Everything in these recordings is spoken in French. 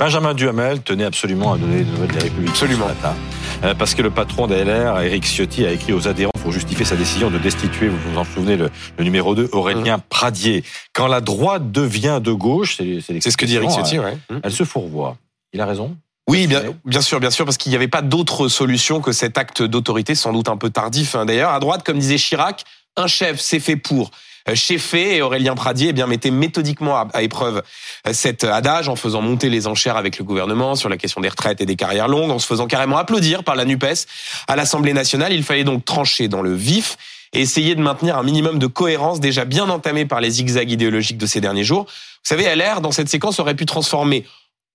Benjamin Duhamel tenait absolument à donner des nouvelles des Républicains Absolument. ce matin. Euh, Parce que le patron d'ALR, Eric Ciotti, a écrit aux adhérents pour justifier sa décision de destituer, vous vous en souvenez, le, le numéro 2, Aurélien Mmh. Pradier. Quand la droite devient de gauche, c'est C'est ce que dit Eric Ciotti, euh, ouais. Elle se fourvoie. Il a raison. Oui, bien, bien sûr, bien sûr, parce qu'il n'y avait pas d'autre solution que cet acte d'autorité, sans doute un peu tardif hein. d'ailleurs. À droite, comme disait Chirac, un chef, c'est fait pour. Euh, Cheffer et Aurélien Pradier eh bien, mettaient méthodiquement à, à épreuve euh, cet adage en faisant monter les enchères avec le gouvernement sur la question des retraites et des carrières longues, en se faisant carrément applaudir par la NUPES à l'Assemblée nationale. Il fallait donc trancher dans le vif et essayer de maintenir un minimum de cohérence déjà bien entamé par les zigzags idéologiques de ces derniers jours. Vous savez, LR, dans cette séquence, aurait pu transformer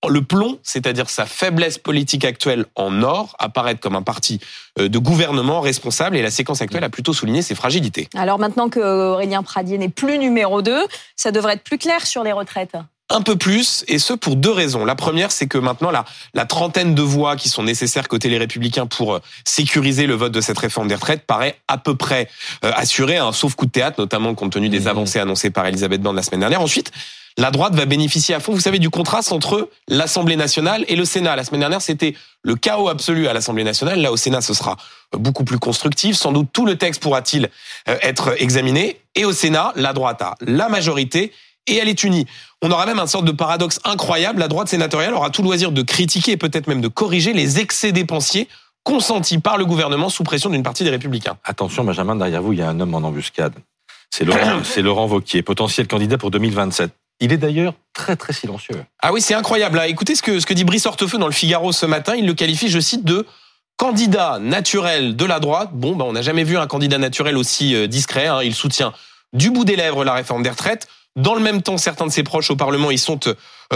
le plomb, c'est-à-dire sa faiblesse politique actuelle en or, apparaître comme un parti euh, de gouvernement responsable et la séquence actuelle a plutôt souligné ses fragilités. Alors maintenant que Aurélien Pradier n'est plus numéro 2, ça devrait être plus clair sur les retraites. Un peu plus, et ce pour deux raisons. La première, c'est que maintenant, la, la trentaine de voix qui sont nécessaires côté les Républicains pour euh, sécuriser le vote de cette réforme des retraites paraît à peu près euh, assuré, un sauf coup de théâtre, notamment compte tenu des Mmh. avancées annoncées par Elisabeth Borne la semaine dernière. Ensuite, la droite va bénéficier à fond, vous savez, du contraste entre l'Assemblée nationale et le Sénat. La semaine dernière, c'était le chaos absolu à l'Assemblée nationale. Là, au Sénat, ce sera beaucoup plus constructif. Sans doute, tout le texte pourra-t-il euh, être examiné. Et au Sénat, la droite a la majorité et elle est unie. On aura même une sorte de paradoxe incroyable. La droite sénatoriale aura tout loisir de critiquer et peut-être même de corriger les excès dépensiers consentis par le gouvernement sous pression d'une partie des républicains. Attention, Benjamin, derrière vous, il y a un homme en embuscade. C'est Laurent, c'est Laurent Vauquier, potentiel candidat pour 2027. Il est d'ailleurs très très silencieux. Ah oui, c'est incroyable. là. Écoutez ce que, ce que dit Brice Hortefeux dans le Figaro ce matin. Il le qualifie, je cite, de candidat naturel de la droite. Bon, ben, on n'a jamais vu un candidat naturel aussi euh, discret. hein. Il soutient du bout des lèvres la réforme des retraites. Dans le même temps, certains de ses proches au Parlement y sont euh,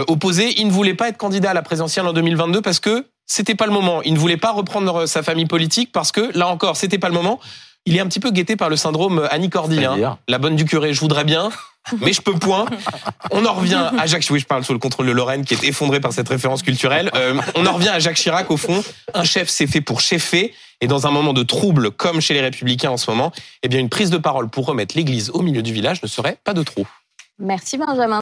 opposés. Il ne voulait pas être candidat à la présidentielle en 2022 parce que c'était pas le moment. Il ne voulait pas reprendre euh, sa famille politique parce que, là encore, c'était pas le moment. Il est un petit peu guetté par le syndrome Annie Cordy. hein. La bonne du curé, je voudrais bien, mais je peux point. On en revient à Jacques. Oui, je parle sous le contrôle de Lorraine, qui est effondrée par cette référence culturelle. Euh, on en revient à Jacques Chirac. Au fond, un chef, c'est fait pour cheffer. Et dans un moment de trouble, comme chez les Républicains en ce moment, eh bien, une prise de parole pour remettre l'Église au milieu du village ne serait pas de trop. Merci Benjamin.